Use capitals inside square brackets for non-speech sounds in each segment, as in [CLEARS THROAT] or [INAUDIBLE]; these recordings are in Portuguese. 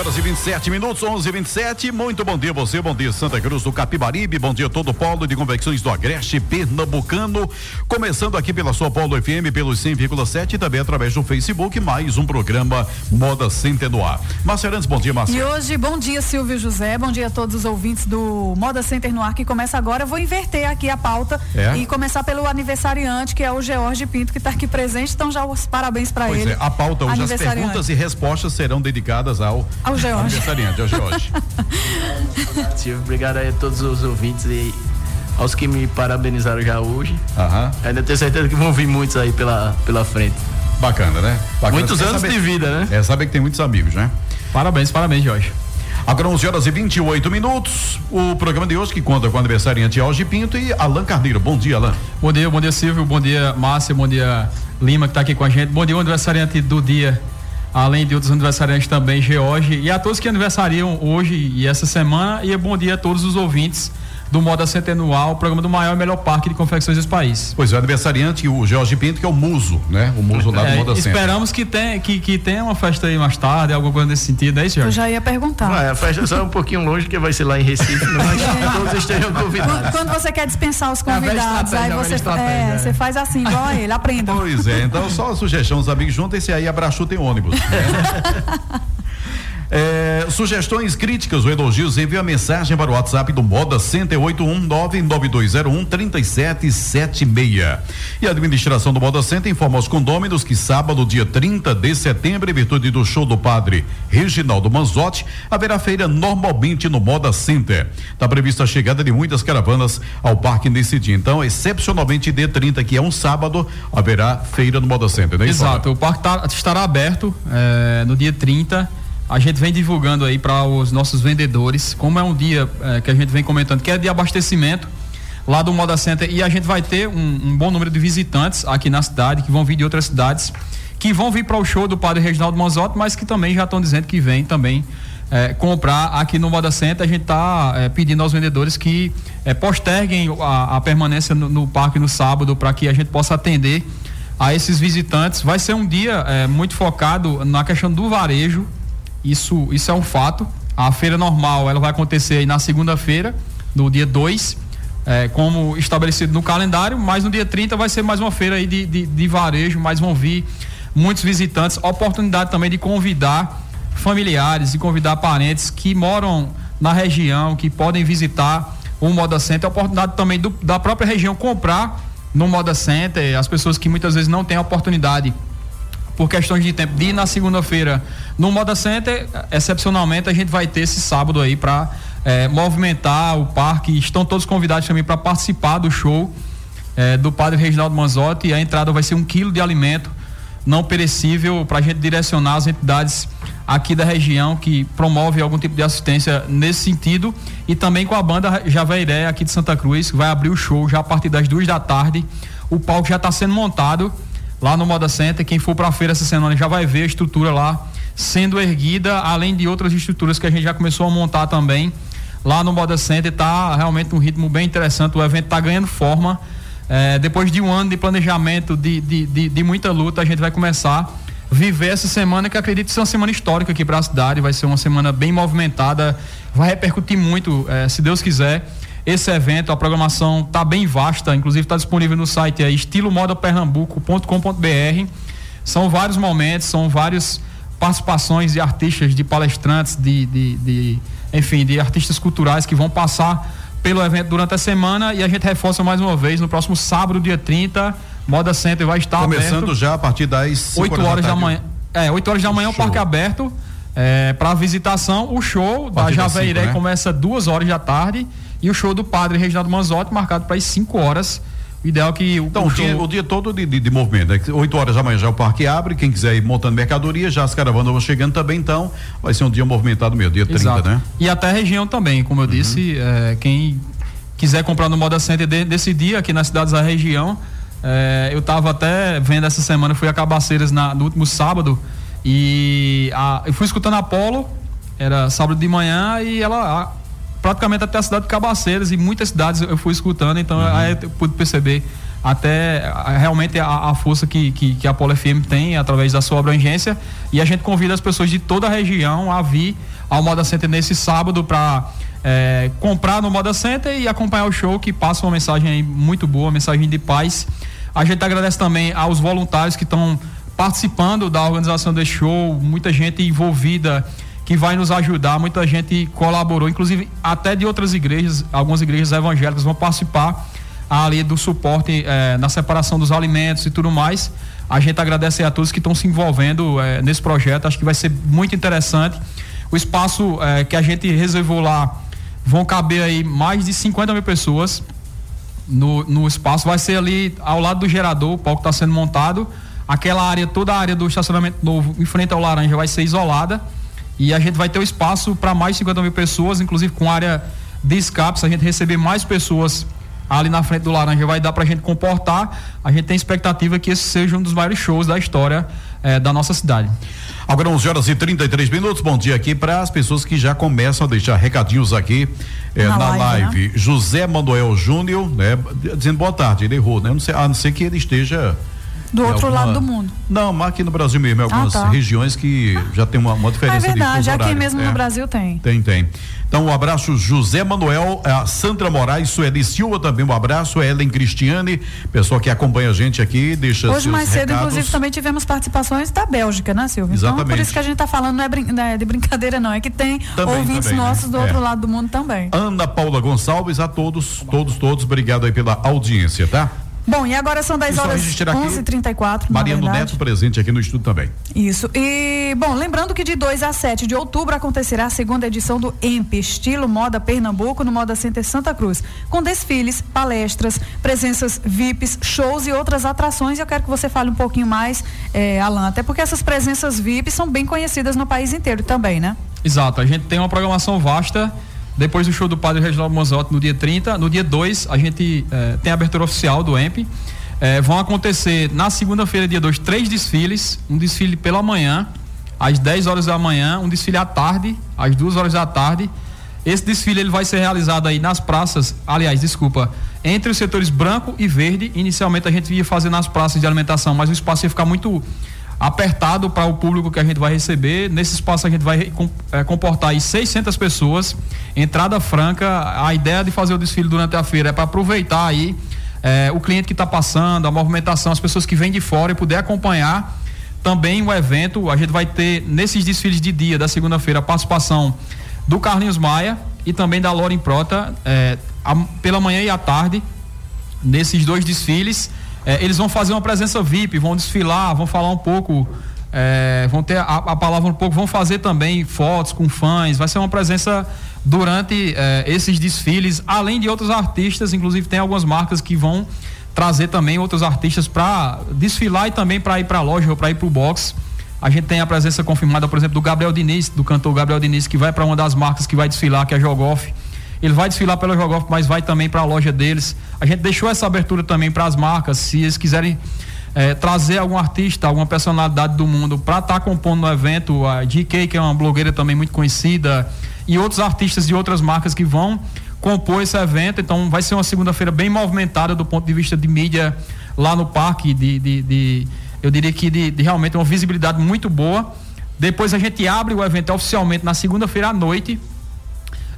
Horas e 27 minutos, 11 e 27 Muito bom dia você, bom dia Santa Cruz do Capibaribe, bom dia todo o polo de convecções do Agreste Pernambucano. Começando aqui pela sua Polo FM, pelos 100,7 e também através do Facebook, mais um programa Moda Center no ar. Márcia Arantes, bom dia, Márcia. E hoje, bom dia, Silvio José, bom dia a todos os ouvintes do Moda Center no ar que começa agora. Eu vou inverter aqui a pauta é? e começar pelo aniversariante, que é o George Pinto, que está aqui presente. Então, já os parabéns para ele. É, a pauta hoje, as perguntas e respostas serão dedicadas ao ao George. Aniversariante, ao George. Silvio, [LAUGHS] obrigado a todos os ouvintes e aos que me parabenizaram já hoje. Uhum. Ainda tenho certeza que vão vir muitos aí pela, pela frente. Bacana, né? Bacana. Muitos anos saber, de vida, né? É, saber que tem muitos amigos, né? Parabéns, parabéns, Jorge. Agora 11 horas e 28 minutos. O programa de hoje que conta com o aniversariante Alge Pinto e Alan Carneiro. Bom dia, Alan. Bom dia, bom dia, Silvio. Bom dia, Márcia. Bom dia, Lima, que está aqui com a gente. Bom dia, aniversariante do dia além de outros aniversariantes também, George, e a todos que aniversariam hoje e essa semana, e bom dia a todos os ouvintes do Moda Centenual, o programa do maior e melhor parque de confecções desse país. Pois é, o aniversariante, o Jorge Pinto, que é o muso, né? O muso lá do é, Moda Center. Esperamos que tenha, que, que tenha uma festa aí mais tarde, alguma coisa nesse sentido, é isso, Jorge? Eu já ia perguntar. Ah, a festa só é um pouquinho longe, que vai ser lá em Recife, mas [LAUGHS] é. todos estejam convidados. Quando você quer dispensar os convidados, aí você, é, você faz assim, igual a ele, aprenda. Pois é, então só a sugestão, os amigos juntem-se aí, abraço tem ônibus. Né? [LAUGHS] É, sugestões, críticas ou elogios, envie a mensagem para o WhatsApp do Moda 10899201 3776. E a administração do Moda Center informa aos condôminos que sábado, dia 30 de setembro, em virtude do show do padre Reginaldo Manzotti, haverá feira normalmente no Moda Center. Está prevista a chegada de muitas caravanas ao parque nesse dia. Então, excepcionalmente dia 30, que é um sábado, haverá feira no Moda Center, né? Exato, o parque tá, estará aberto é, no dia 30 a gente vem divulgando aí para os nossos vendedores, como é um dia é, que a gente vem comentando, que é de abastecimento lá do Moda Center e a gente vai ter um, um bom número de visitantes aqui na cidade, que vão vir de outras cidades, que vão vir para o show do Padre Reginaldo Manzotti, mas que também já estão dizendo que vem também é, comprar aqui no Moda Center. A gente está é, pedindo aos vendedores que é, posterguem a, a permanência no, no, parque no sábado para que a gente possa atender a esses visitantes. Vai ser um dia muito focado na questão do varejo, isso, isso é um fato. A feira normal ela vai acontecer na segunda-feira, no dia 2, é, como estabelecido no calendário, mas no dia 30 vai ser mais uma feira aí de, de, de varejo, mas vão vir muitos visitantes. Oportunidade também de convidar familiares e convidar parentes que moram na região, que podem visitar o Moda Center. Oportunidade também do, da própria região comprar no Moda Center. As pessoas que muitas vezes não têm a oportunidade por questões de tempo, de ir na segunda-feira no Moda Center, excepcionalmente a gente vai ter esse sábado aí para é, movimentar o parque. Estão todos convidados também para participar do show é, do Padre Reginaldo Manzotti. A entrada vai ser um quilo de alimento não perecível para a gente direcionar as entidades aqui da região que promove algum tipo de assistência nesse sentido e também com a banda Javeiré aqui de Santa Cruz que vai abrir o show já a partir das duas da tarde. O palco já está sendo montado lá no Moda Center. Quem for para a feira essa semana já vai ver a estrutura lá sendo erguida, além de outras estruturas que a gente já começou a montar também. Lá no Moda Center está realmente um ritmo bem interessante. O evento está ganhando forma. É, depois de um ano de planejamento, de, de, de, de, muita luta, a gente vai começar a viver essa semana que acredito ser uma semana histórica aqui para a cidade. Vai ser uma semana bem movimentada, vai repercutir muito, é, se Deus quiser esse evento. A programação está bem vasta, inclusive está disponível no site é estilomodapernambuco.com.br. São vários momentos, são várias participações de artistas, de palestrantes, de, de, de, enfim, de artistas culturais que vão passar pelo evento durante a semana e a gente reforça mais uma vez no próximo sábado, dia 30, Moda Center vai estar começando aberto, já a partir das 8 horas da, da manhã. É, 8 horas da manhã o parque aberto é, para visitação. O show da Javeiré né? começa duas horas da tarde e o show do padre Reginaldo Manzotti, marcado para as 5 horas. O ideal é que o, então, o, show... dia, o dia todo de, de, de movimento, né? 8 horas da manhã já o parque abre, quem quiser ir montando mercadoria, já as caravanas vão chegando também, então vai ser um dia movimentado mesmo, dia 30, Exato. né? E até a região também, como eu uhum. disse, é, quem quiser comprar no Moda Center de, desse dia aqui nas cidades da região. É, eu estava até vendo essa semana, fui a Cabaceiras na, no último sábado e a, eu fui escutando a Apolo, era sábado de manhã e ela praticamente até a cidade de Cabaceiras e muitas cidades eu fui escutando, então uhum. aí eu pude perceber até realmente a, a força que, que, que, a Polo FM tem através da sua abrangência e a gente convida as pessoas de toda a região a vir ao Moda Center nesse sábado para é, comprar no Moda Center e acompanhar o show que passa uma mensagem muito boa, uma mensagem de paz. A gente agradece também aos voluntários que estão participando da organização desse show, muita gente envolvida que vai nos ajudar, muita gente colaborou, inclusive até de outras igrejas, algumas igrejas evangélicas vão participar ali do suporte eh, na separação dos alimentos e tudo mais. A gente agradece a todos que estão se envolvendo eh, nesse projeto, acho que vai ser muito interessante. O espaço eh, que a gente reservou lá vão caber aí mais de 50 mil pessoas no, no espaço. Vai ser ali ao lado do gerador, o palco está sendo montado. Aquela área, toda a área do estacionamento novo, em frente ao laranja, vai ser isolada. E a gente vai ter o espaço para mais de 50 mil pessoas, inclusive com área de escape, se a gente receber mais pessoas ali na frente do Laranja vai dar para a gente comportar. A gente tem expectativa que esse seja um dos maiores shows da história eh, da nossa cidade. Agora 11 horas e 33 minutos. Bom dia aqui para as pessoas que já começam a deixar recadinhos aqui eh, na, na, live. live. Né? José Manuel Júnior, né? Dizendo boa tarde, ele errou, né? Não sei, a não ser que ele esteja do outro alguma... lado do mundo. Não, mas aqui no Brasil mesmo, em algumas ah, tá. regiões que já tem uma, uma diferença. É verdade, aqui mesmo é. no Brasil tem. Tem, tem. Então, um abraço José Manuel, a Sandra Moraes, Sueli Silva também, um abraço, a Ellen Cristiane, pessoal que acompanha a gente aqui, deixa Hoje mais cedo, recados. inclusive, também tivemos participações da Bélgica, né, Silvio? Exatamente. Então, por isso que a gente está falando, não é, brin não é, de brincadeira, não, é que tem também, ouvintes também, né? nossos né? do é. outro lado do mundo também. Ana Paula Gonçalves, a todos, todos, todos, obrigado aí pela audiência, tá? Bom, e agora são 10 horas 11h34. Mariano Neto presente aqui no estúdio também. Isso. E, bom, lembrando que de 2 a 7 de outubro acontecerá a segunda edição do EMP, estilo Moda Pernambuco, no Moda Center Santa Cruz, com desfiles, palestras, presenças VIPs, shows e outras atrações. E eu quero que você fale um pouquinho mais, eh, Alan, até porque essas presenças VIPs são bem conhecidas no país inteiro também, né? Exato. A gente tem uma programação vasta depois do show do Padre Reginaldo Manzotti no dia 30, no dia 2 a gente eh, tem a abertura oficial do EMP. Eh, vão acontecer na segunda-feira, dia 2, três desfiles. Um desfile pela manhã, às 10 horas da manhã, um desfile à tarde, às 2 horas da tarde. Esse desfile ele vai ser realizado aí nas praças, aliás, desculpa, entre os setores branco e verde. Inicialmente a gente ia fazer nas praças de alimentação, mas o espaço ia ficar muito apertado para o público que a gente vai receber. Nesse espaço a gente vai é, comportar aí 600 pessoas, entrada franca. A ideia de fazer o desfile durante a feira é para aproveitar aí é, o cliente que está passando, a movimentação, as pessoas que vêm de fora e poder acompanhar também o evento. A gente vai ter nesses desfiles de dia da segunda-feira a participação do Carlinhos Maia e também da Loren Prota é, a, pela manhã e à tarde nesses dois desfiles. É, eles vão fazer uma presença VIP, vão desfilar, vão falar um pouco, é, vão ter a, a, palavra um pouco, vão fazer também fotos com fãs, vai ser uma presença durante é, esses desfiles, além de outros artistas, inclusive tem algumas marcas que vão trazer também outros artistas para desfilar e também para ir para a loja ou para ir para o box. A gente tem a presença confirmada, por exemplo, do Gabriel Diniz, do cantor Gabriel Diniz, que vai para uma das marcas que vai desfilar, que é a Jogoff. Ele vai desfilar pela Jogoff, mas vai também para a loja deles. A gente deixou essa abertura também para as marcas, se eles quiserem é, trazer algum artista, alguma personalidade do mundo para estar tá compondo no evento, a GK, que é uma blogueira também muito conhecida, e outros artistas de outras marcas que vão compor esse evento. Então vai ser uma segunda-feira bem movimentada do ponto de vista de mídia lá no parque, de, de, de eu diria que de, de realmente uma visibilidade muito boa. Depois a gente abre o evento oficialmente na segunda-feira à noite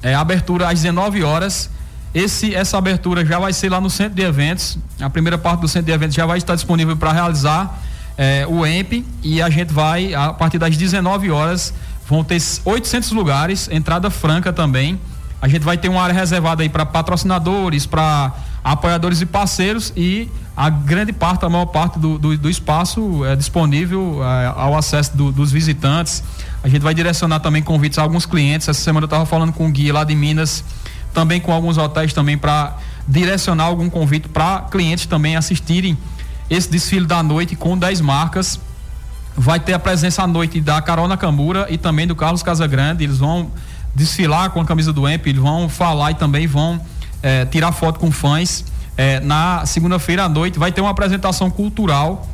é, abertura às 19 horas. Esse, essa abertura já vai ser lá no centro de eventos. A primeira parte do centro de eventos já vai estar disponível para realizar é, o EMP e a gente vai, a partir das 19 horas, vão ter 800 lugares, entrada franca também. A gente vai ter uma área reservada aí para patrocinadores, para apoiadores e parceiros e a grande parte, a maior parte do, do, do espaço é disponível é, ao acesso do, dos visitantes. A gente vai direcionar também convites a alguns clientes. Essa semana eu estava falando com o guia lá de Minas, também com alguns hotéis também para direcionar algum convite para clientes também assistirem esse desfile da noite com 10 marcas. Vai ter a presença à noite da Carol Nakamura e também do Carlos Casagrande. Eles vão desfilar com a camisa do EMP, eles vão falar e também vão é, tirar foto com fãs. É, na segunda-feira à noite vai ter uma apresentação cultural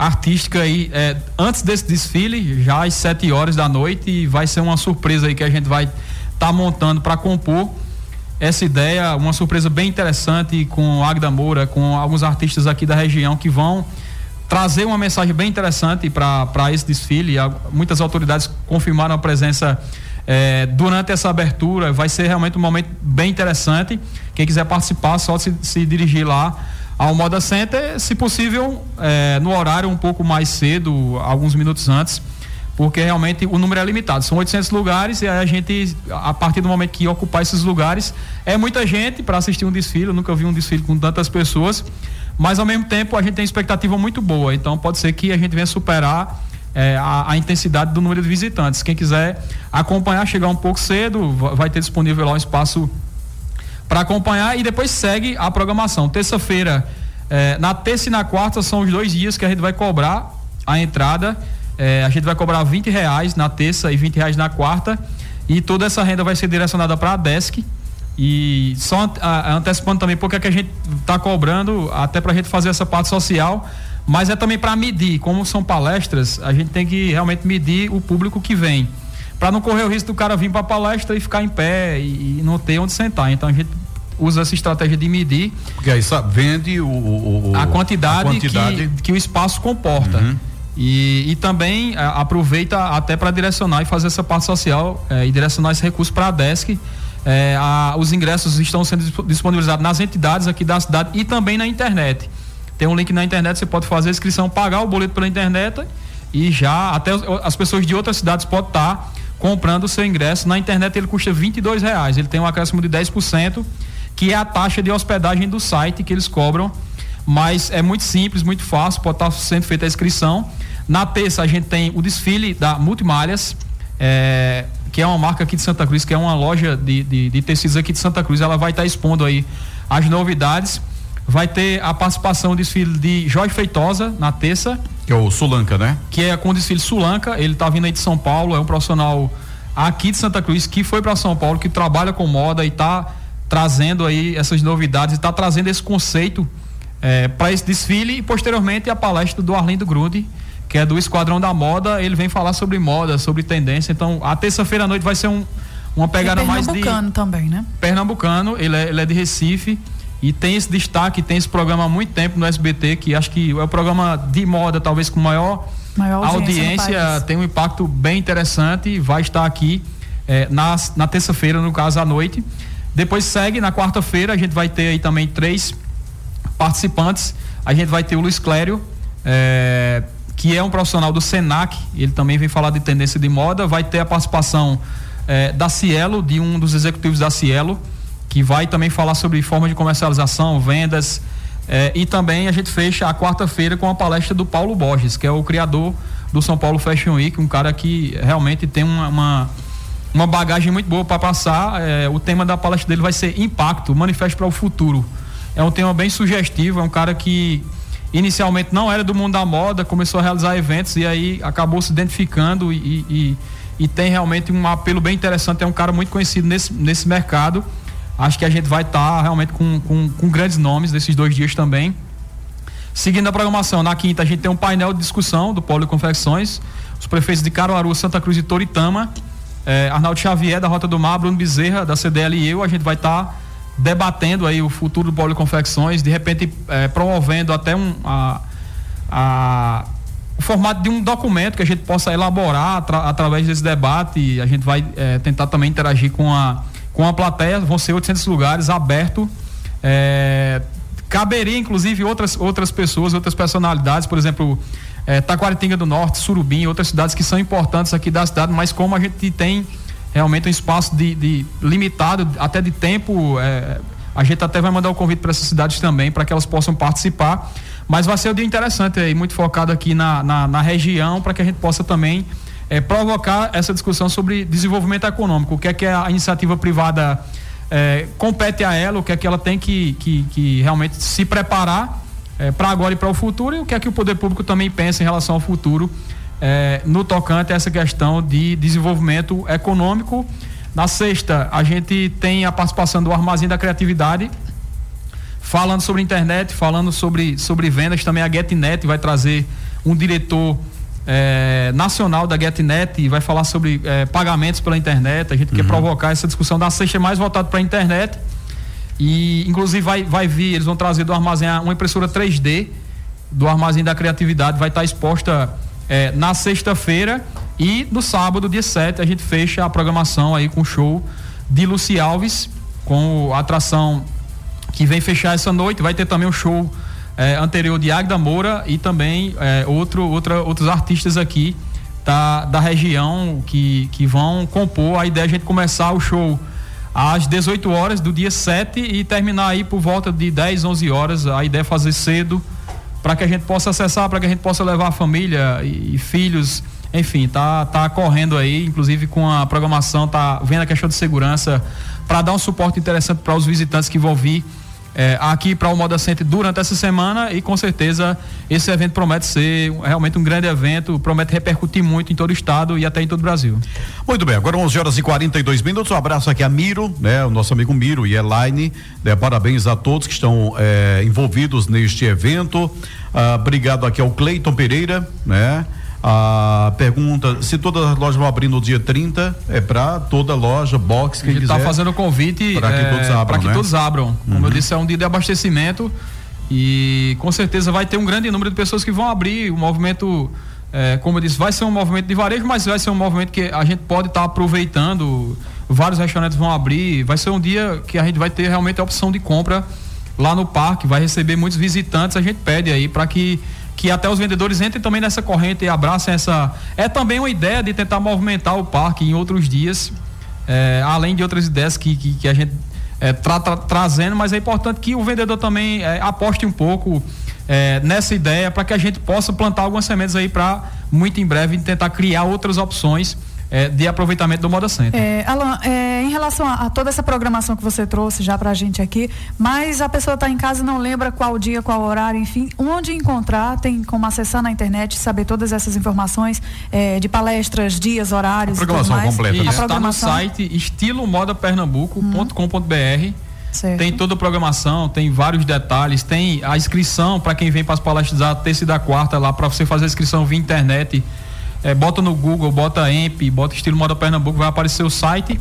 artística aí é, antes desse desfile, já às 7 horas da noite, e vai ser uma surpresa aí que a gente vai estar tá montando para compor essa ideia, uma surpresa bem interessante com Agda Moura, com alguns artistas aqui da região que vão trazer uma mensagem bem interessante para esse desfile. Muitas autoridades confirmaram a presença é, durante essa abertura. Vai ser realmente um momento bem interessante. Quem quiser participar, só se, se dirigir lá ao Moda Center, se possível, é, no horário um pouco mais cedo, alguns minutos antes, porque realmente o número é limitado. São 800 lugares e a gente, a partir do momento que ocupar esses lugares, é muita gente para assistir um desfile. Eu nunca vi um desfile com tantas pessoas, mas ao mesmo tempo a gente tem expectativa muito boa. Então pode ser que a gente venha superar é, a, a, intensidade do número de visitantes. Quem quiser acompanhar, chegar um pouco cedo, vai ter disponível lá um espaço para acompanhar e depois segue a programação. Terça-feira, eh, na terça e na quarta são os dois dias que a gente vai cobrar a entrada. Eh, a gente vai cobrar 20 reais na terça e 20 reais na quarta. E toda essa renda vai ser direcionada para a DESC. E só antecipando também porque é que a gente está cobrando, até para a gente fazer essa parte social, mas é também para medir. Como são palestras, a gente tem que realmente medir o público que vem para não correr o risco do cara vir para a palestra e ficar em pé e, e, não ter onde sentar. Então a gente usa essa estratégia de medir. Porque aí vende o, o, a, quantidade a quantidade, que, que o espaço comporta. Uhum. E, e, também a, aproveita até para direcionar e fazer essa parte social é, e direcionar esse recurso para a DESC. É, a, os ingressos estão sendo disponibilizados nas entidades aqui da cidade e também na internet. Tem um link na internet, você pode fazer a inscrição, pagar o boleto pela internet e já até as pessoas de outras cidades podem estar comprando o seu ingresso. Na internet ele custa 22 reais. Ele tem um acréscimo de 10%, que é a taxa de hospedagem do site que eles cobram. Mas é muito simples, muito fácil, pode estar sendo feita a inscrição. Na terça a gente tem o desfile da Multimalhas, é, que é uma marca aqui de Santa Cruz, que é uma loja de, de, de tecidos aqui de Santa Cruz. Ela vai estar expondo aí as novidades. Vai ter a participação do desfile de Jorge Feitosa na terça. Que é o Sulanca, né? Que é com o desfile Sulanca. Ele está vindo aí de São Paulo, é um profissional aqui de Santa Cruz que foi para São Paulo, que trabalha com moda e está trazendo aí essas novidades, está trazendo esse conceito é, para esse desfile e posteriormente a palestra do Arlindo Grunde, que é do Esquadrão da Moda. Ele vem falar sobre moda, sobre tendência. Então, a terça-feira à noite vai ser um, uma pegada mais de. Pernambucano também, né? Pernambucano, ele é, ele é de Recife. E tem esse destaque, tem esse programa há muito tempo no SBT, que acho que é o programa de moda, talvez com maior, maior audiência, audiência tem um impacto bem interessante. Vai estar aqui é, na, na terça-feira, no caso, à noite. Depois segue, na quarta-feira, a gente vai ter aí também três participantes. A gente vai ter o Luiz Clério, é, que é um profissional do SENAC, ele também vem falar de tendência de moda. Vai ter a participação é, da Cielo, de um dos executivos da Cielo que vai também falar sobre forma de comercialização, vendas. Eh, e também a gente fecha a quarta-feira com a palestra do Paulo Borges, que é o criador do São Paulo Fashion Week, um cara que realmente tem uma, uma, uma bagagem muito boa para passar. Eh, o tema da palestra dele vai ser Impacto, Manifesto para o Futuro. É um tema bem sugestivo, é um cara que inicialmente não era do mundo da moda, começou a realizar eventos e aí acabou se identificando e, e, e tem realmente um apelo bem interessante. É um cara muito conhecido nesse, nesse mercado Acho que a gente vai estar tá realmente com, com, com grandes nomes nesses dois dias também. Seguindo a programação, na quinta a gente tem um painel de discussão do Polo Confecções, os prefeitos de Caruaru, Santa Cruz e Toritama, eh, Arnaldo Xavier da Rota do Mar, Bruno Bezerra da CDL e eu, a gente vai estar tá debatendo aí o futuro do Polo Confecções, de repente eh, promovendo até um a, a, o formato de um documento que a gente possa elaborar através desse debate, a gente vai eh, tentar também interagir com a com a plateia, vão ser 800 lugares aberto. É, caberia inclusive outras outras pessoas, outras personalidades, por exemplo, é, Taquaritinga do Norte, Surubim, outras cidades que são importantes aqui da cidade, mas como a gente tem realmente um espaço de, de limitado, até de tempo, é, a gente até vai mandar o convite para essas cidades também, para que elas possam participar. Mas vai ser um dia interessante aí, muito focado aqui na, na, na região, para que a gente possa também é, provocar essa discussão sobre desenvolvimento econômico. O que é que a iniciativa privada é, compete a ela, o que é que ela tem que, que, que realmente se preparar é, para agora e para o futuro, e o que é que o poder público também pensa em relação ao futuro é, no tocante a essa questão de desenvolvimento econômico Na sexta, a gente tem a participação do Armazém da Criatividade, falando sobre internet, falando sobre, sobre vendas. Também a GetNet vai trazer um diretor é, nacional da GetNet e vai falar sobre é, pagamentos pela internet. A gente uhum. quer provocar essa discussão da sexta mais voltada para a internet. E, inclusive, vai, vai vir, eles vão trazer do armazém uma impressora 3D do Armazém da Criatividade, vai estar exposta é, na sexta-feira e no sábado, dia 7, a gente fecha a programação aí com o show de Luci Alves, com a atração que vem fechar essa noite. Vai ter também o show é, anterior de Agda Moura e também é, outro, outra, outros artistas aqui da, da região que, que vão compor. A ideia é a gente começar o show às 18 horas do dia 7 e terminar aí por volta de 10, 11 horas. A ideia é fazer cedo para que a gente possa acessar, para que a gente possa levar a família e, e, filhos, enfim, tá tá correndo aí, inclusive com a programação, tá vendo a questão de segurança para dar um suporte interessante para os visitantes que vão vir é, aqui para o Moda Center durante essa semana e com certeza esse evento promete ser realmente um grande evento, promete repercutir muito em todo o estado e até em todo o Brasil. Muito bem, agora 11 horas e 42 minutos. Um abraço aqui a Miro, né, o nosso amigo Miro e Elaine. Né, parabéns a todos que estão é, envolvidos neste evento. Ah, obrigado aqui ao Cleiton Pereira, né? A pergunta, se todas as lojas vão abrir no dia 30, é para toda loja, box, quem está fazendo o convite para que, é, todos abram, que né? todos abram. Como uhum. eu disse, é um dia de abastecimento e com certeza vai ter um grande número de pessoas que vão abrir. O movimento, é, como eu disse, vai ser um movimento de varejo, mas vai ser um movimento que a gente pode estar tá aproveitando. Vários restaurantes vão abrir. Vai ser um dia que a gente vai ter realmente a opção de compra lá no parque, vai receber muitos visitantes. A gente pede aí para que que até os vendedores entrem também nessa corrente e abracem essa. É também uma ideia de tentar movimentar o parque em outros dias, é, além de outras ideias que, que, que a gente é, tra, tra, trazendo, mas é importante que o vendedor também é, aposte um pouco nessa ideia para que a gente possa plantar algumas sementes aí para muito em breve tentar criar outras opções é, de aproveitamento do Moda Center. É, Alan, é, em relação a, a, toda essa programação que você trouxe já para a gente aqui, mas a pessoa está em casa e não lembra qual dia, qual horário, enfim, onde encontrar, tem como acessar na internet, saber todas essas informações é, de palestras, dias, horários. A programação e tudo mais. completa. Isso, né? está no site estilomodapernambuco.com.br. Certo. Tem toda a programação, tem vários detalhes, tem a inscrição para quem vem para as palestras da terça e da quarta lá para você fazer a inscrição via internet é, bota no Google, bota EMP, bota estilo Moda Pernambuco, vai aparecer o site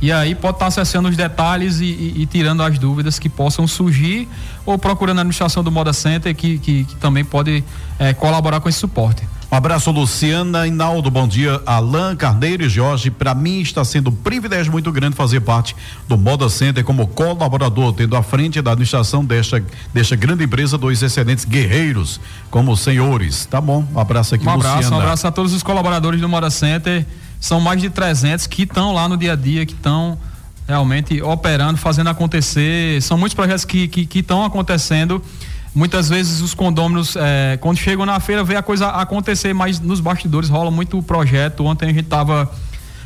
e aí pode estar acessando os detalhes e, e, e, tirando as dúvidas que possam surgir ou procurando a administração do Moda Center que, que, que também pode é, colaborar com esse suporte. Um abraço, Luciana Inaldo. Bom dia, Alain Carneiro e Jorge. Para mim está sendo um privilégio muito grande fazer parte do Moda Center como colaborador, tendo à frente da administração desta, desta grande empresa dois excelentes guerreiros como senhores. Tá bom, um abraço aqui, um abraço, Luciana. Um abraço a todos os colaboradores do Moda Center. São mais de 300 que estão lá no dia a dia, que estão realmente operando, fazendo acontecer. São muitos projetos que estão que, que acontecendo muitas vezes os condôminos, é, quando chegam na feira, vê a coisa acontecer, mas nos bastidores rola muito projeto. Ontem a gente estava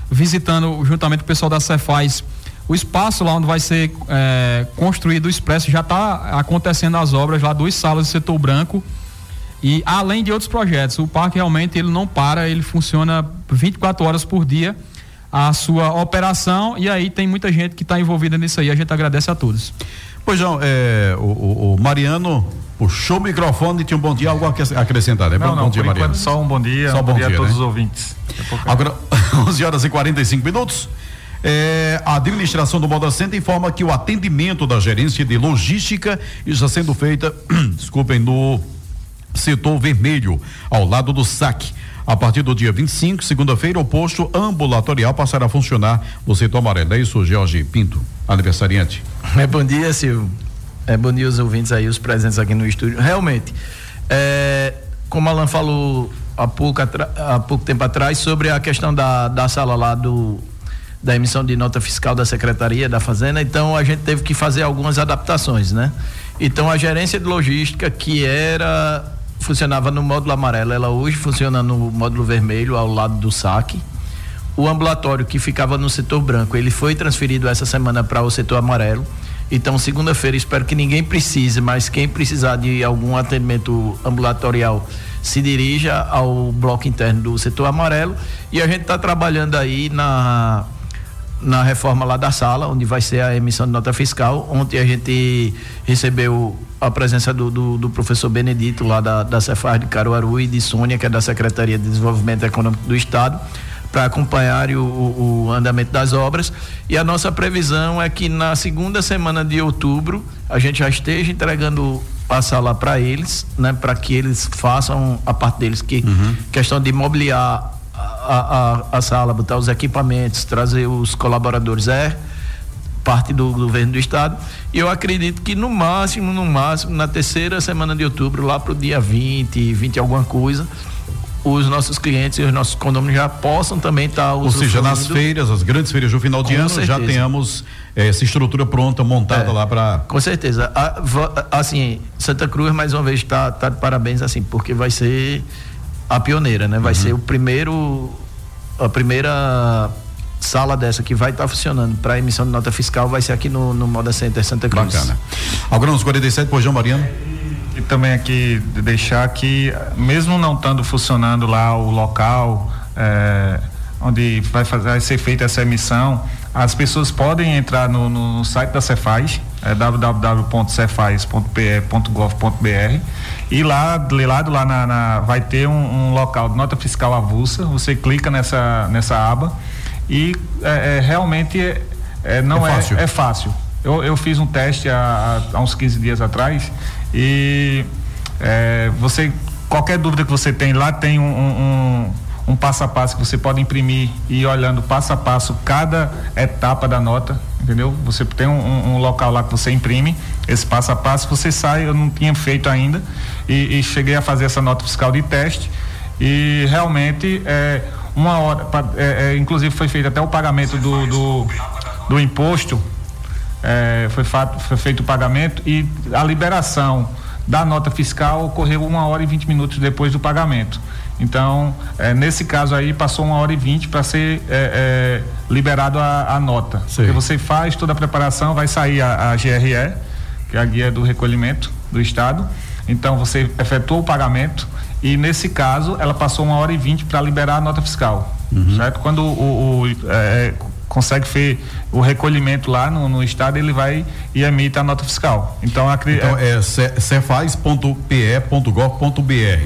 visitando, juntamente com o pessoal da Cefaz, o espaço lá onde vai ser é, construído o Expresso, já está acontecendo as obras lá, duas salas do setor branco. E além de outros projetos, o parque realmente ele não para, ele funciona 24 horas por dia a sua operação e aí tem muita gente que está envolvida nisso aí. A gente agradece a todos. Pois não, é, o, o, Mariano puxou o microfone e tinha um bom dia, algo a acrescentar, né? Não, não, bom dia, Mariano. só um bom dia, só um bom, bom dia, dia, a todos né? os ouvintes. Agora, [LAUGHS] 11 horas e 45 minutos. É, a administração do Moda Center informa que o atendimento da gerência de logística está sendo feita, [CLEARS THROAT] desculpem, no setor vermelho, ao lado do SAC. A partir do dia 25, segunda-feira, o posto ambulatorial passará a funcionar no setor amarelo. É isso, Jorge Pinto, aniversariante. É, bom dia, Silvio. É, bom dia os ouvintes aí, os presentes aqui no estúdio. Realmente, é, como Alan falou há pouco, há pouco tempo atrás, sobre a questão da, da sala lá do, da emissão de nota fiscal da Secretaria da Fazenda, então a gente teve que fazer algumas adaptações, né? Então a gerência de logística, que era funcionava no módulo amarelo, ela hoje funciona no módulo vermelho, ao lado do saque. O ambulatório que ficava no setor branco, ele foi transferido essa semana para o setor amarelo. Então, segunda-feira, espero que ninguém precise, mas quem precisar de algum atendimento ambulatorial se dirija ao bloco interno do setor amarelo. E a gente está trabalhando aí na na reforma lá da sala, onde vai ser a emissão de nota fiscal. Ontem a gente recebeu a presença do, do, do professor Benedito, lá da, da Cefaz de Caruaru, e de Sônia, que é da Secretaria de Desenvolvimento Econômico do Estado, para acompanhar o, o, o, andamento das obras. E a nossa previsão é que na segunda semana de outubro a gente já esteja entregando a sala para eles, né, para que eles façam a parte deles, que uhum. questão de mobiliar a, a, a sala, botar os equipamentos, trazer os colaboradores é parte do governo do estado. E eu acredito que no máximo, no máximo, na terceira semana de outubro, lá para o dia 20, 20 alguma coisa, os nossos clientes e os nossos condomínios já possam também estar tá Ou seja, nas feiras, as grandes feiras do final de ano, certeza. já tenhamos eh, essa estrutura pronta, montada é, lá para. Com certeza. A, assim, Santa Cruz, mais uma vez, está tá de parabéns, assim, porque vai ser a pioneira, né? Vai uhum. ser o primeiro, a primeira sala dessa que vai estar tá funcionando para emissão de nota fiscal vai ser aqui no, no Moda Center Santa Cruz. Bacana. Agrônomos 47, por João Mariano. E também aqui deixar que, mesmo não estando funcionando lá o local, é, onde vai, fazer, vai ser feita essa emissão, as pessoas podem entrar no, no site da Cefaz, é www.cefaz.pe.gov.br e lá, lado lá na, na vai ter um, um, local de nota fiscal avulsa, você clica nessa, nessa aba e é, é realmente é, é não é, é fácil. É, fácil. Eu, eu fiz um teste há, há uns 15 dias atrás e é, você qualquer dúvida que você tem lá tem um, um um passo a passo que você pode imprimir e ir olhando passo a passo cada etapa da nota, entendeu? Você tem um, um, local lá que você imprime esse passo a passo, você sai, eu não tinha feito ainda e, e cheguei a fazer essa nota fiscal de teste e realmente é uma hora, é, é, inclusive foi feito até o pagamento do, do, do imposto, é, foi, fato, foi feito o pagamento e a liberação da nota fiscal ocorreu uma hora e vinte minutos depois do pagamento. Então, é, nesse caso aí, passou uma hora e vinte para ser é, é, liberado a, a nota. Sim. Porque você faz toda a preparação, vai sair a, a GRE, que é a guia do recolhimento do Estado. Então, você efetuou o pagamento e, nesse caso, ela passou uma hora e vinte para liberar a nota fiscal. Uhum. Certo? Quando o, o é, consegue ver o recolhimento lá no, no, estado, ele vai e emite a nota fiscal. Então, então é, é cefaz.pe.gov.br.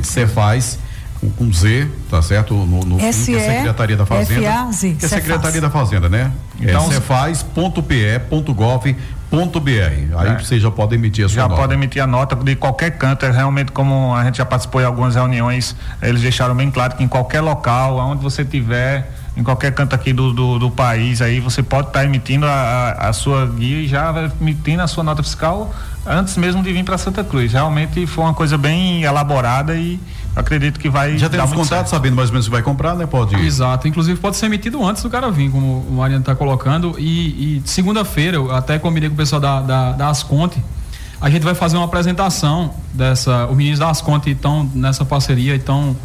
Cefaz com, Z, tá certo? No, no fim, que é a Secretaria da Fazenda. F-A-Z, que é a Secretaria da Fazenda, né? Então, é cefaz.pe.gov.br. Aí é. você já pode emitir a sua já nota. Já pode emitir a nota de qualquer canto. É realmente como a gente já participou em algumas reuniões, eles deixaram bem claro que em qualquer local, aonde você tiver, em qualquer canto aqui do, do, do país, aí você pode estar tá emitindo a, a, a, sua guia e já emitindo a sua nota fiscal antes mesmo de vir para Santa Cruz. Realmente foi uma coisa bem elaborada e acredito que vai. Já temos contato, sabendo mais ou menos se vai comprar, né? Pode. Exato. Inclusive pode ser emitido antes do cara vir, como o Mariano está colocando. E, e segunda-feira, eu até combinei com o pessoal da, da, da Asconte. A gente vai fazer uma apresentação dessa. Os meninos da Asconte estão nessa parceria, então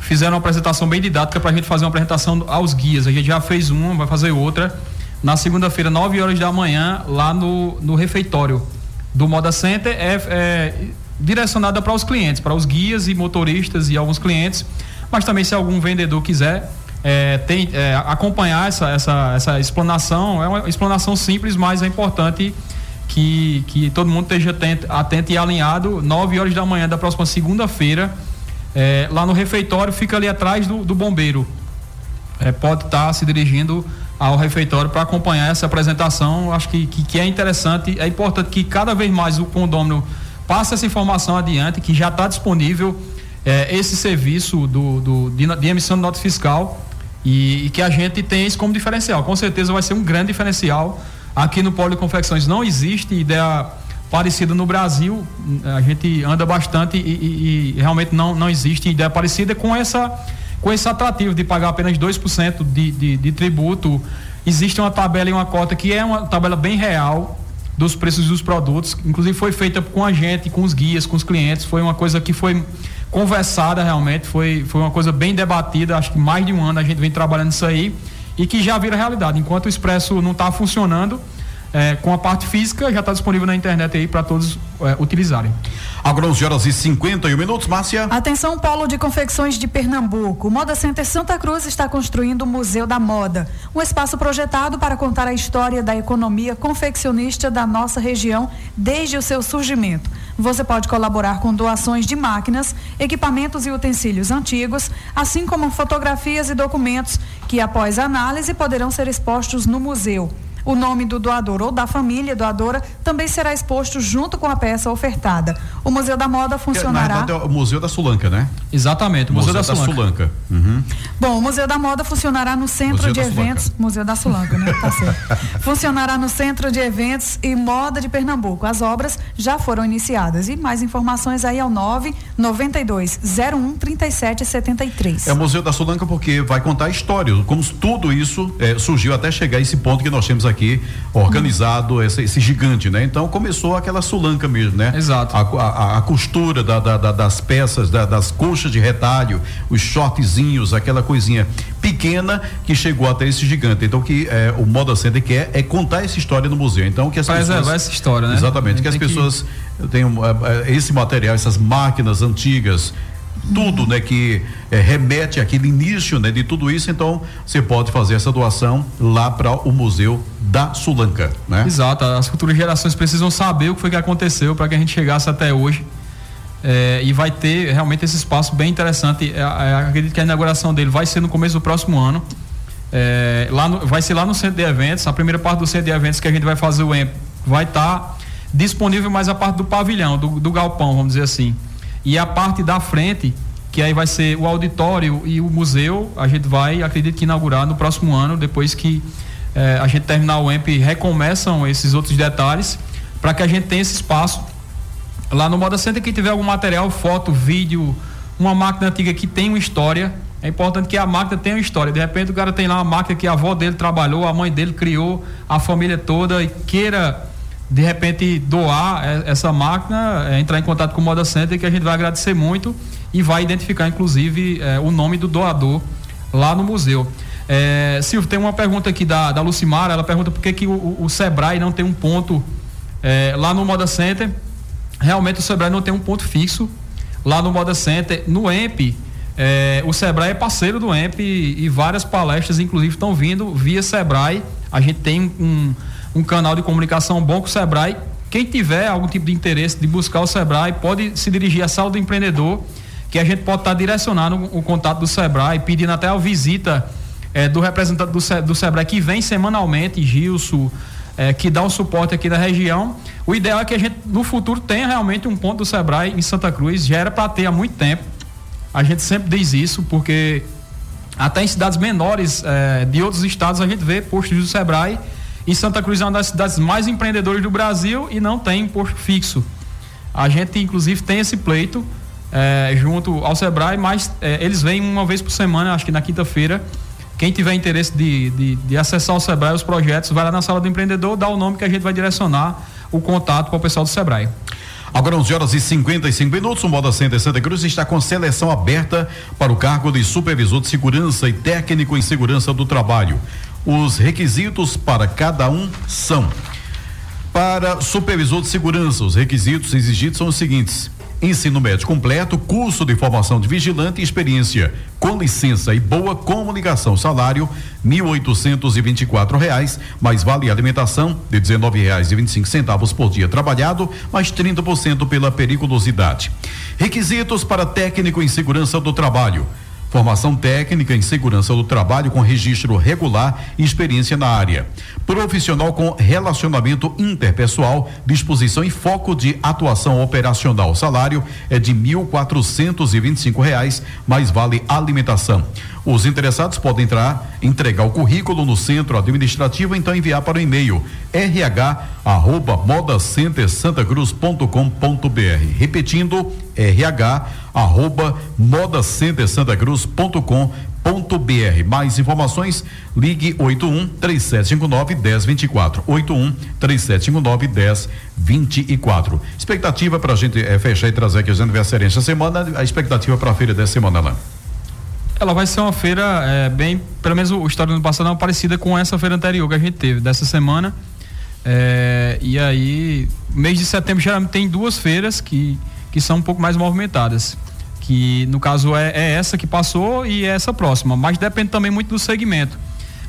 fizeram uma apresentação bem didática para a gente fazer uma apresentação aos guias. A gente já fez uma, vai fazer outra. Na segunda-feira, 9 horas da manhã, lá no, no refeitório do Moda Center. É, é direcionada para os clientes, para os guias e motoristas e alguns clientes, mas também se algum vendedor quiser é, tem, é, acompanhar essa, essa, essa explanação, é uma explanação simples, mas é importante que, que todo mundo esteja atento, atento e alinhado, 9 horas da manhã da próxima segunda-feira, é, lá no refeitório, fica ali atrás do, do bombeiro. É, pode estar tá se dirigindo ao refeitório para acompanhar essa apresentação. Acho que, que, que é interessante, é importante que cada vez mais o condômino passa essa informação adiante, que já está disponível é, esse serviço do, do de, de, emissão de nota fiscal e, e, que a gente tem isso como diferencial. Com certeza vai ser um grande diferencial. Aqui no Polo de Confecções não existe ideia parecida no Brasil. A gente anda bastante e, e, e realmente não, não existe ideia parecida com essa com esse atrativo de pagar apenas 2% de, de, de tributo. Existe uma tabela e uma cota que é uma tabela bem real dos preços dos produtos. Inclusive foi feita com a gente, com os guias, com os clientes. Foi uma coisa que foi conversada realmente, foi, foi uma coisa bem debatida. Acho que mais de um ano a gente vem trabalhando isso aí e que já vira realidade. Enquanto o Expresso não está funcionando, é, com a parte física já está disponível na internet aí para todos é, utilizarem. Agora 11 horas e 51 minutos, Márcia. Atenção, Polo de Confecções de Pernambuco. O Moda Center Santa Cruz está construindo o Museu da Moda, um espaço projetado para contar a história da economia confeccionista da nossa região desde o seu surgimento. Você pode colaborar com doações de máquinas, equipamentos e utensílios antigos, assim como fotografias e documentos que, após análise, poderão ser expostos no museu. O nome do doador ou da família doadora também será exposto junto com a peça ofertada. O Museu da Moda funcionará. é o Museu da Sulanca, né? Exatamente, o Museu, Museu da, da, Sulanca. Uhum. Bom, o Museu da Moda funcionará no Centro Museu de Eventos. Sulanca. Museu da Sulanca, né? Tá certo. [LAUGHS] funcionará no Centro de Eventos e Moda de Pernambuco. As obras já foram iniciadas. E mais informações aí ao 992 01 37 73. É o Museu da Sulanca porque vai contar a história, como tudo isso é, surgiu até chegar a esse ponto que nós temos aqui aqui organizado esse, esse, gigante, né? Então começou aquela sulanca mesmo, né? Exato. A, a, a costura da, da, da, das peças, das coxas de retalho, os shortzinhos, aquela coisinha pequena que chegou até esse gigante. Então que é, o Moda Center quer é contar essa história no museu. Então que as Preservar pessoas essa história, né? Exatamente, que as pessoas que... tenham é, esse material, essas máquinas antigas tudo, né, que é, remete àquele início, né, de tudo isso, então você pode fazer essa doação lá para o Museu da Sulanca, né? Exato, as futuras gerações precisam saber o que foi que aconteceu para que a gente chegasse até hoje. É, e vai ter realmente esse espaço bem interessante. É, acredito que a inauguração dele vai ser no começo do próximo ano. Lá no, vai ser lá no centro de eventos. A primeira parte do centro de eventos que a gente vai fazer o EMP vai estar tá disponível mais a parte do pavilhão, do, do galpão, vamos dizer assim. E a parte da frente, que aí vai ser o auditório e o museu, a gente vai, acredito que inaugurar no próximo ano, depois que eh, a gente terminar o EMP, recomeçam esses outros detalhes, para que a gente tenha esse espaço lá no Moda Center, quem tiver algum material, foto, vídeo, uma máquina antiga que tem uma história, é importante que a máquina tenha uma história. De repente o cara tem lá uma máquina que a avó dele trabalhou, a mãe dele criou, a família toda e queira de repente doar essa máquina, é, entrar em contato com o Moda Center, que a gente vai agradecer muito e vai identificar, inclusive, é, o nome do doador lá no museu. É, Silvio, tem uma pergunta aqui da, da Lucimara, ela pergunta por que, que o, o Sebrae não tem um ponto é, lá no Moda Center. Realmente o Sebrae não tem um ponto fixo lá no Moda Center. No EMP, é, o Sebrae é parceiro do EMP e, e várias palestras, inclusive, estão vindo via Sebrae. A gente tem um um canal de comunicação bom com o Sebrae. Quem tiver algum tipo de interesse de buscar o Sebrae, pode se dirigir à sala do empreendedor, que a gente pode estar direcionando o, contato do Sebrae, pedindo até a visita é, do representante do, do Sebrae, que vem semanalmente, Gilson, é, que dá um suporte aqui da região. O ideal é que a gente, no futuro, tenha realmente um ponto do Sebrae em Santa Cruz. Já era para ter há muito tempo. A gente sempre diz isso, porque até em cidades menores é, de outros estados a gente vê postos do Sebrae e Santa Cruz é uma das cidades mais empreendedoras do Brasil e não tem imposto fixo. A gente, inclusive, tem esse pleito é, junto ao Sebrae, mas é, eles vêm uma vez por semana, acho que na quinta-feira. Quem tiver interesse de, de, de, acessar o Sebrae, os projetos, vai lá na sala do empreendedor, dá o nome que a gente vai direcionar o contato com o pessoal do Sebrae. Agora 11 horas e 55 minutos, o Moda Center Santa Cruz está com seleção aberta para o cargo de supervisor de segurança e técnico em segurança do trabalho. Os requisitos para cada um são: para supervisor de segurança, os requisitos exigidos são os seguintes: ensino médio completo, curso de formação de vigilante e experiência com licença e boa comunicação. Salário quatro reais, mais vale alimentação de cinco centavos por dia trabalhado, mais 30% pela periculosidade. Requisitos para técnico em segurança do trabalho Formação técnica em segurança do trabalho com registro regular e experiência na área. Profissional com relacionamento interpessoal, disposição e foco de atuação operacional. Salário é de cinco reais, mais vale alimentação. Os interessados podem entrar, entregar o currículo no centro administrativo, então enviar para o e-mail rh arroba modacentersantacruz.com.br. Repetindo, rh arroba modacentersantacruz.com.br. Mais informações, ligue 81 3759 1024. 81 3759 1024. Expectativa para a gente é, fechar e trazer aqui os aniversariantes essa semana, a expectativa para a feira dessa semana lá. Ela vai ser uma feira é, bem, pelo menos o história do passado é parecida com essa feira anterior que a gente teve, dessa semana. É, e aí, mês de setembro geralmente tem duas feiras que, que são um pouco mais movimentadas. Que no caso é, é essa que passou e é essa próxima. Mas depende também muito do segmento.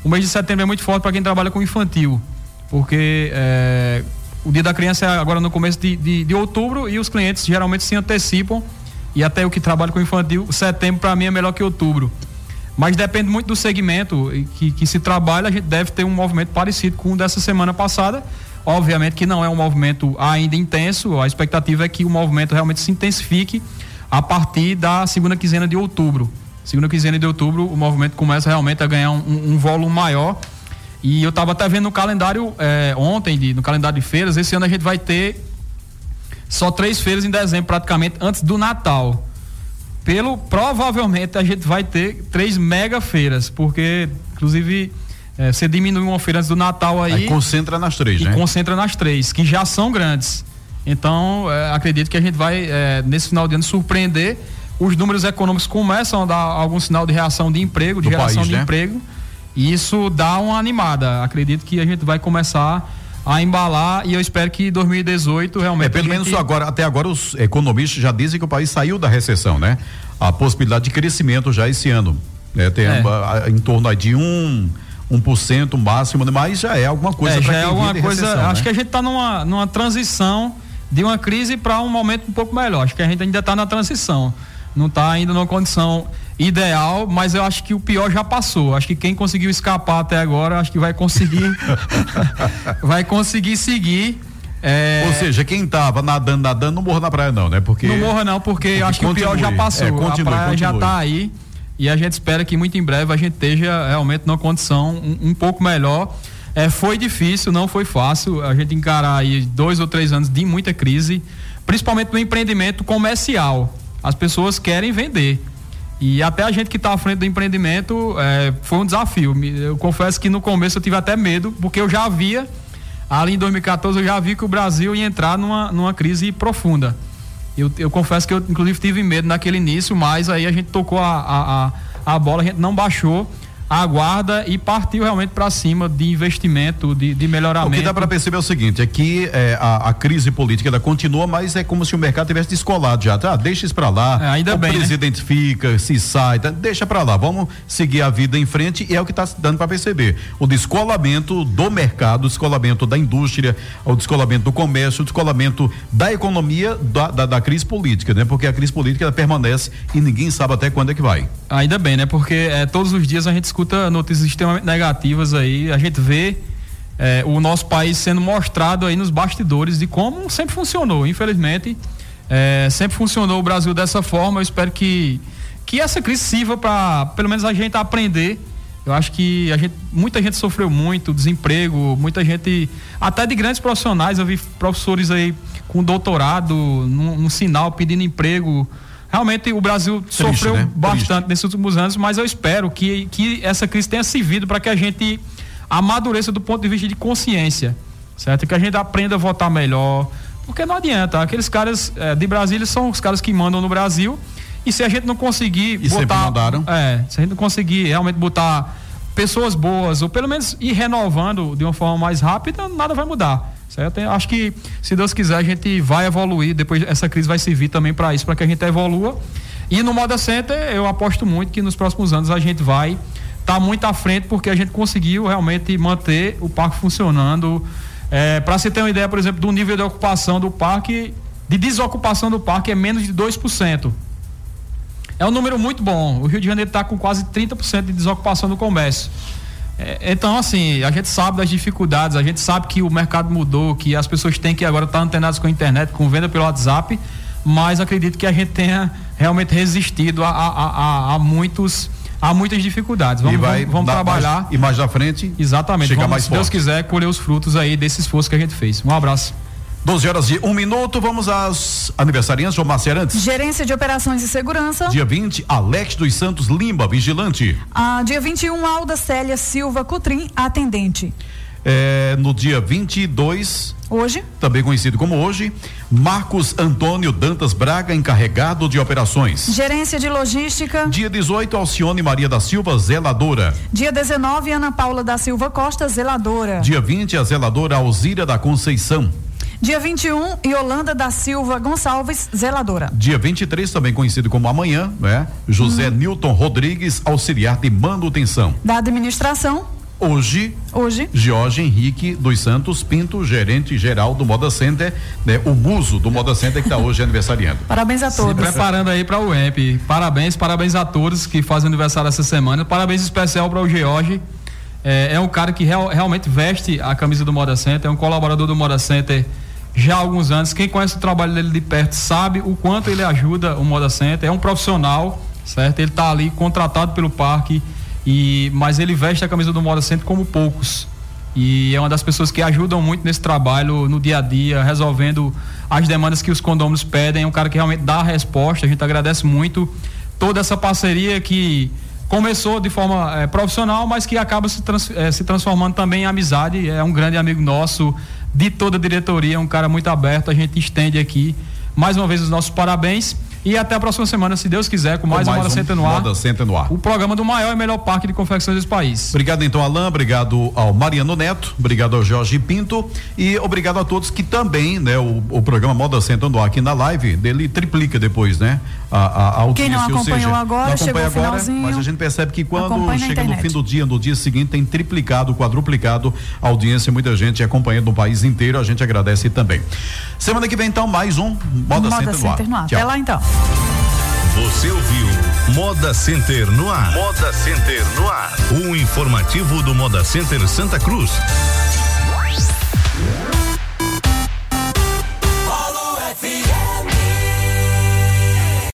O mês de setembro é muito forte para quem trabalha com infantil. Porque é, o dia da criança é agora no começo de, de, de, outubro e os clientes geralmente se antecipam. E até o que trabalha com infantil, setembro para mim é melhor que outubro. Mas depende muito do segmento que, que se trabalha, a gente deve ter um movimento parecido com o dessa semana passada. Obviamente que não é um movimento ainda intenso, a expectativa é que o movimento realmente se intensifique a partir da segunda quinzena de outubro. Segunda quinzena de outubro, o movimento começa realmente a ganhar um, um volume maior. E eu estava até vendo no calendário é, ontem, de, no calendário de feiras, esse ano a gente vai ter só três feiras em dezembro, praticamente, antes do Natal pelo provavelmente a gente vai ter três mega feiras, porque inclusive é, você diminui uma feira antes do Natal aí. aí concentra nas três, e né? Concentra nas três, que já são grandes. Então, é, acredito que a gente vai, é, nesse final de ano, surpreender. Os números econômicos começam a dar algum sinal de reação de emprego, de Do geração país, de né? emprego. E isso dá uma animada. Acredito que a gente vai começar a embalar e eu espero que 2018 realmente. É, pelo gente... menos agora, até agora os economistas já dizem que o país saiu da recessão, né? A possibilidade de crescimento já esse ano. Né? Tem é. em torno de um. 1% máximo, mas já é alguma coisa é, já é alguma coisa. Recessão, acho né? que a gente está numa, numa transição de uma crise para um momento um pouco melhor. Acho que a gente ainda está na transição. Não está ainda numa condição ideal, mas eu acho que o pior já passou. Acho que quem conseguiu escapar até agora, acho que vai conseguir [LAUGHS] vai conseguir seguir. É... Ou seja, quem tava nadando, nadando, não morra na praia não, né? Porque não morra não, porque, porque acho continue. que o pior já passou. É, continue, a praia continue. já está aí e a gente espera que muito em breve a gente esteja realmente numa condição um, um pouco melhor. É, foi difícil, não foi fácil a gente encarar aí dois ou três anos de muita crise, principalmente no empreendimento comercial. As pessoas querem vender. E até a gente que está à frente do empreendimento é, foi um desafio. Eu confesso que no começo eu tive até medo, porque eu já via, ali em 2014, eu já vi que o Brasil ia entrar numa, numa crise profunda. Eu, eu confesso que eu, inclusive, tive medo naquele início, mas aí a gente tocou a, a, a, a bola, a gente não baixou aguarda e partiu realmente para cima de investimento, de, de melhoramento. O que dá para perceber é o seguinte, é que é, a, a, crise política ela continua, mas é como se o mercado tivesse descolado já. Tá, deixa isso para lá. É, ainda o bem, né? presidente né? fica, se sai, tá, deixa para lá. Vamos seguir a vida em frente e é o que está dando para perceber. O descolamento do mercado, o descolamento da indústria, o descolamento do comércio, o descolamento da economia da, da, da crise política, né? Porque a crise política permanece e ninguém sabe até quando é que vai. Ainda bem, né? Porque é, todos os dias a gente escuta escuta notícias extremamente negativas aí, a gente vê é, o nosso país sendo mostrado aí nos bastidores de como sempre funcionou. Infelizmente, é, sempre funcionou o Brasil dessa forma. Eu espero que, que essa crise sirva para, pelo menos, a gente aprender. Eu acho que a gente, muita gente sofreu muito, desemprego, muita gente, até de grandes profissionais, eu vi professores aí com doutorado, num, num sinal pedindo emprego Realmente o Brasil Triste, sofreu né? bastante Triste. nesses últimos anos, mas eu espero que, que essa crise tenha servido para que a gente amadureça do ponto de vista de consciência, certo? Que a gente aprenda a votar melhor, porque não adianta, aqueles caras é, de Brasília são os caras que mandam no Brasil e se a gente não conseguir e botar, mandaram. é, se a gente não conseguir realmente botar pessoas boas ou pelo menos ir renovando de uma forma mais rápida, nada vai mudar. Certo? Eu acho que, se Deus quiser, a gente vai evoluir. Depois, essa crise vai servir também para isso, para que a gente evolua. E no Moda Center, eu aposto muito que nos próximos anos a gente vai estar tá muito à frente, porque a gente conseguiu realmente manter o parque funcionando. É, para você ter uma ideia, por exemplo, do nível de ocupação do parque, de desocupação do parque, é menos de 2%. É um número muito bom. O Rio de Janeiro está com quase 30% de desocupação do comércio. É, então, assim, a gente sabe das dificuldades, a gente sabe que o mercado mudou, que as pessoas têm que agora estar antenadas com a internet, com venda pelo WhatsApp, mas acredito que a gente tenha realmente resistido a, a, a, a muitos há muitas dificuldades. Vamos, vamos, vamos trabalhar. Mais, e mais à frente. Exatamente. Vamos, mais se forte. Deus quiser, colher os frutos aí desse esforço que a gente fez. Um abraço. 12 horas e um minuto, vamos às aniversariantes, João Macerantes. Gerência de Operações e Segurança. Dia 20, Alex dos Santos Limba, vigilante. Ah, dia 21, Alda Célia Silva Cutrim, atendente. É, no dia 22. Hoje. Também conhecido como hoje. Marcos Antônio Dantas Braga, encarregado de operações. Gerência de logística. Dia 18, Alcione Maria da Silva, zeladora. Dia 19, Ana Paula da Silva Costa, zeladora. Dia 20, a zeladora Alzira da Conceição. Dia 21, Yolanda da Silva Gonçalves, zeladora. Dia 23, também conhecido como amanhã, né? José hum. Newton Rodrigues, auxiliar de manutenção. Da administração. Hoje, hoje, Jorge Henrique dos Santos Pinto, gerente geral do Moda Center, né, o muso do Moda Center que está hoje aniversariando. Parabéns a todos. Se preparando aí para o EMP. Parabéns, parabéns a todos que fazem aniversário essa semana. Parabéns especial para o George. É, é, um cara que real, realmente veste a camisa do Moda Center, é um colaborador do Moda Center já há alguns anos. Quem conhece o trabalho dele de perto sabe o quanto ele ajuda o Moda Center. É um profissional, certo? Ele está ali contratado pelo parque e, mas ele veste a camisa do Moda Center como poucos. E é uma das pessoas que ajudam muito nesse trabalho no dia a dia, resolvendo as demandas que os condôminos pedem. É um cara que realmente dá a resposta. A gente agradece muito toda essa parceria que começou de forma é, profissional, mas que acaba se, trans, é, se transformando também em amizade. É um grande amigo nosso, de toda a diretoria, um cara muito aberto. A gente estende aqui mais uma vez os nossos parabéns. E até a próxima semana, se Deus quiser, com mais, com mais uma Moda um no Ar. Moda Center no Ar. O programa do maior e melhor parque de confecções desse país. Obrigado então, Alain. Obrigado ao Mariano Neto. Obrigado ao Jorge Pinto. E obrigado a todos que também, né, o, o programa Moda Center no Ar aqui na live, dele triplica depois, né? A, a, a Quem não acompanhou seja, agora, não chegou agora, finalzinho. Mas a gente percebe que quando chega no fim do dia, no dia seguinte, tem triplicado, quadruplicado a audiência. Muita gente acompanhando no país inteiro. A gente agradece também. Semana que vem, então, mais um Moda, Moda Center, Center no Ar. No ar. Até lá, então. Você ouviu Moda Center no ar. Moda Center no ar. O informativo do Moda Center Santa Cruz.